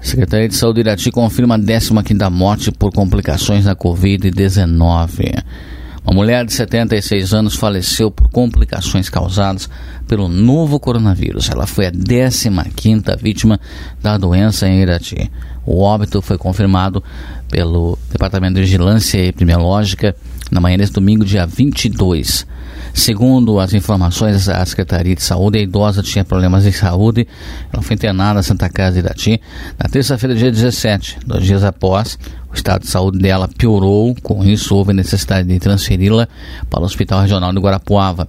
Secretaria de Saúde de Irati confirma a 15ª morte por complicações da Covid-19. Uma mulher de 76 anos faleceu por complicações causadas pelo novo coronavírus. Ela foi a 15ª vítima da doença em Irati. O óbito foi confirmado pelo Departamento de Vigilância Epidemiológica na manhã deste domingo, dia 22. Segundo as informações da Secretaria de Saúde, a idosa tinha problemas de saúde. Ela foi internada na Santa Casa de Irati na terça-feira, dia 17. Dois dias após, o estado de saúde dela piorou. Com isso, houve necessidade de transferi-la para o Hospital Regional de Guarapuava,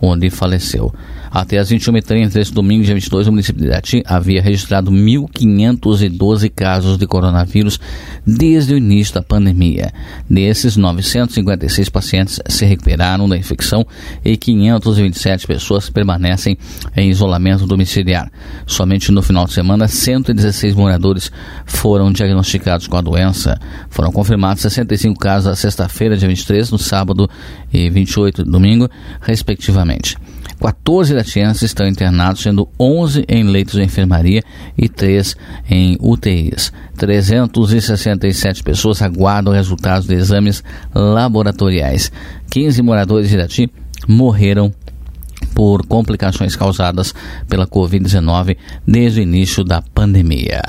onde faleceu. Até as 21h30 deste domingo, dia 22, o município de Irati havia registrado 1.512 casos de coronavírus desde o início da pandemia. Desses, 956 pacientes se recuperaram da infecção e 527 pessoas permanecem em isolamento domiciliar. Somente no final de semana, 116 moradores foram diagnosticados com a doença. Foram confirmados 65 casos na sexta-feira, dia 23, no sábado e 28, domingo, respectivamente. 14 latianos estão internados, sendo 11 em leitos de enfermaria e 3 em UTIs. 367 pessoas aguardam resultados de exames laboratoriais. 15 moradores de Irati morreram por complicações causadas pela Covid-19 desde o início da pandemia.